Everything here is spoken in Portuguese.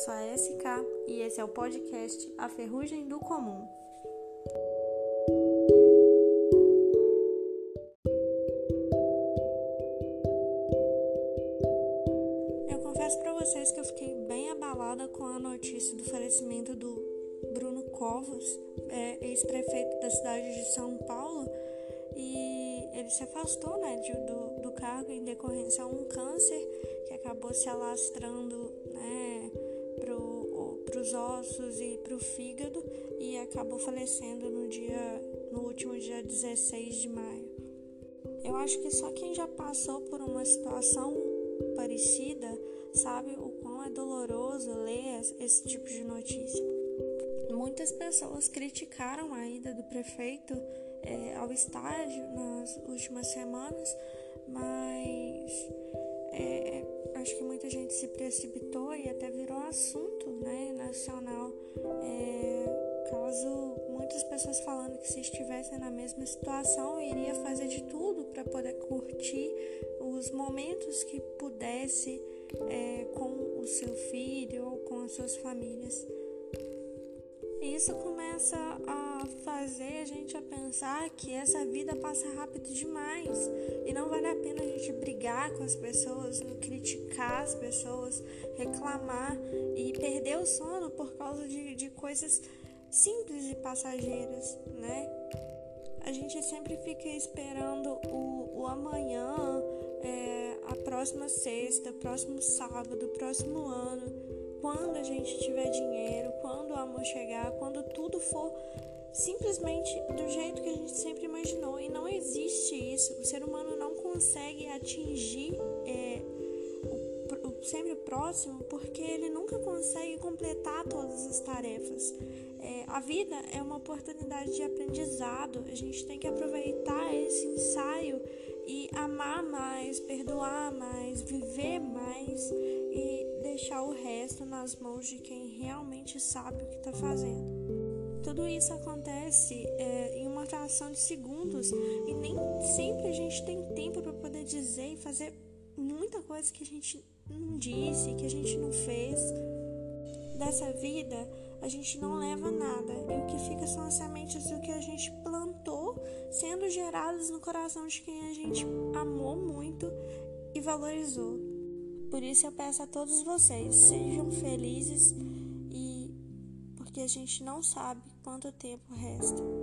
sou a SK e esse é o podcast A Ferrugem do Comum. Eu confesso para vocês que eu fiquei bem abalada com a notícia do falecimento do Bruno Covas, é, ex-prefeito da cidade de São Paulo, e ele se afastou né, do, do cargo em decorrência a um câncer que acabou se alastrando os ossos e para o fígado e acabou falecendo no dia no último dia 16 de maio. Eu acho que só quem já passou por uma situação parecida sabe o quão é doloroso ler esse tipo de notícia. Muitas pessoas criticaram a ida do prefeito é, ao estádio nas últimas semanas, mas é, acho que muita gente se precipitou e até virou assunto nacional. É, caso muitas pessoas falando que se estivessem na mesma situação iria fazer de tudo para poder curtir os momentos que pudesse é, com o seu filho ou com as suas famílias. Isso começa a fazer a gente a pensar que essa vida passa rápido demais e não vale a pena a gente brigar com as pessoas, criticar as pessoas, reclamar perder o sono por causa de, de coisas simples e passageiras, né? A gente sempre fica esperando o, o amanhã, é, a próxima sexta, próximo sábado, próximo ano quando a gente tiver dinheiro, quando o amor chegar, quando tudo for simplesmente do jeito que a gente sempre imaginou. E não existe isso. O ser humano não consegue atingir próximo porque ele nunca consegue completar todas as tarefas. É, a vida é uma oportunidade de aprendizado. A gente tem que aproveitar esse ensaio e amar mais, perdoar mais, viver mais e deixar o resto nas mãos de quem realmente sabe o que está fazendo. Tudo isso acontece é, em uma fração de segundos e nem sempre a gente tem tempo para poder dizer e fazer muita coisa que a gente não disse, que a gente não fez. Dessa vida, a gente não leva nada e o que fica são as sementes do que a gente plantou sendo geradas no coração de quem a gente amou muito e valorizou. Por isso eu peço a todos vocês, sejam felizes e porque a gente não sabe quanto tempo resta.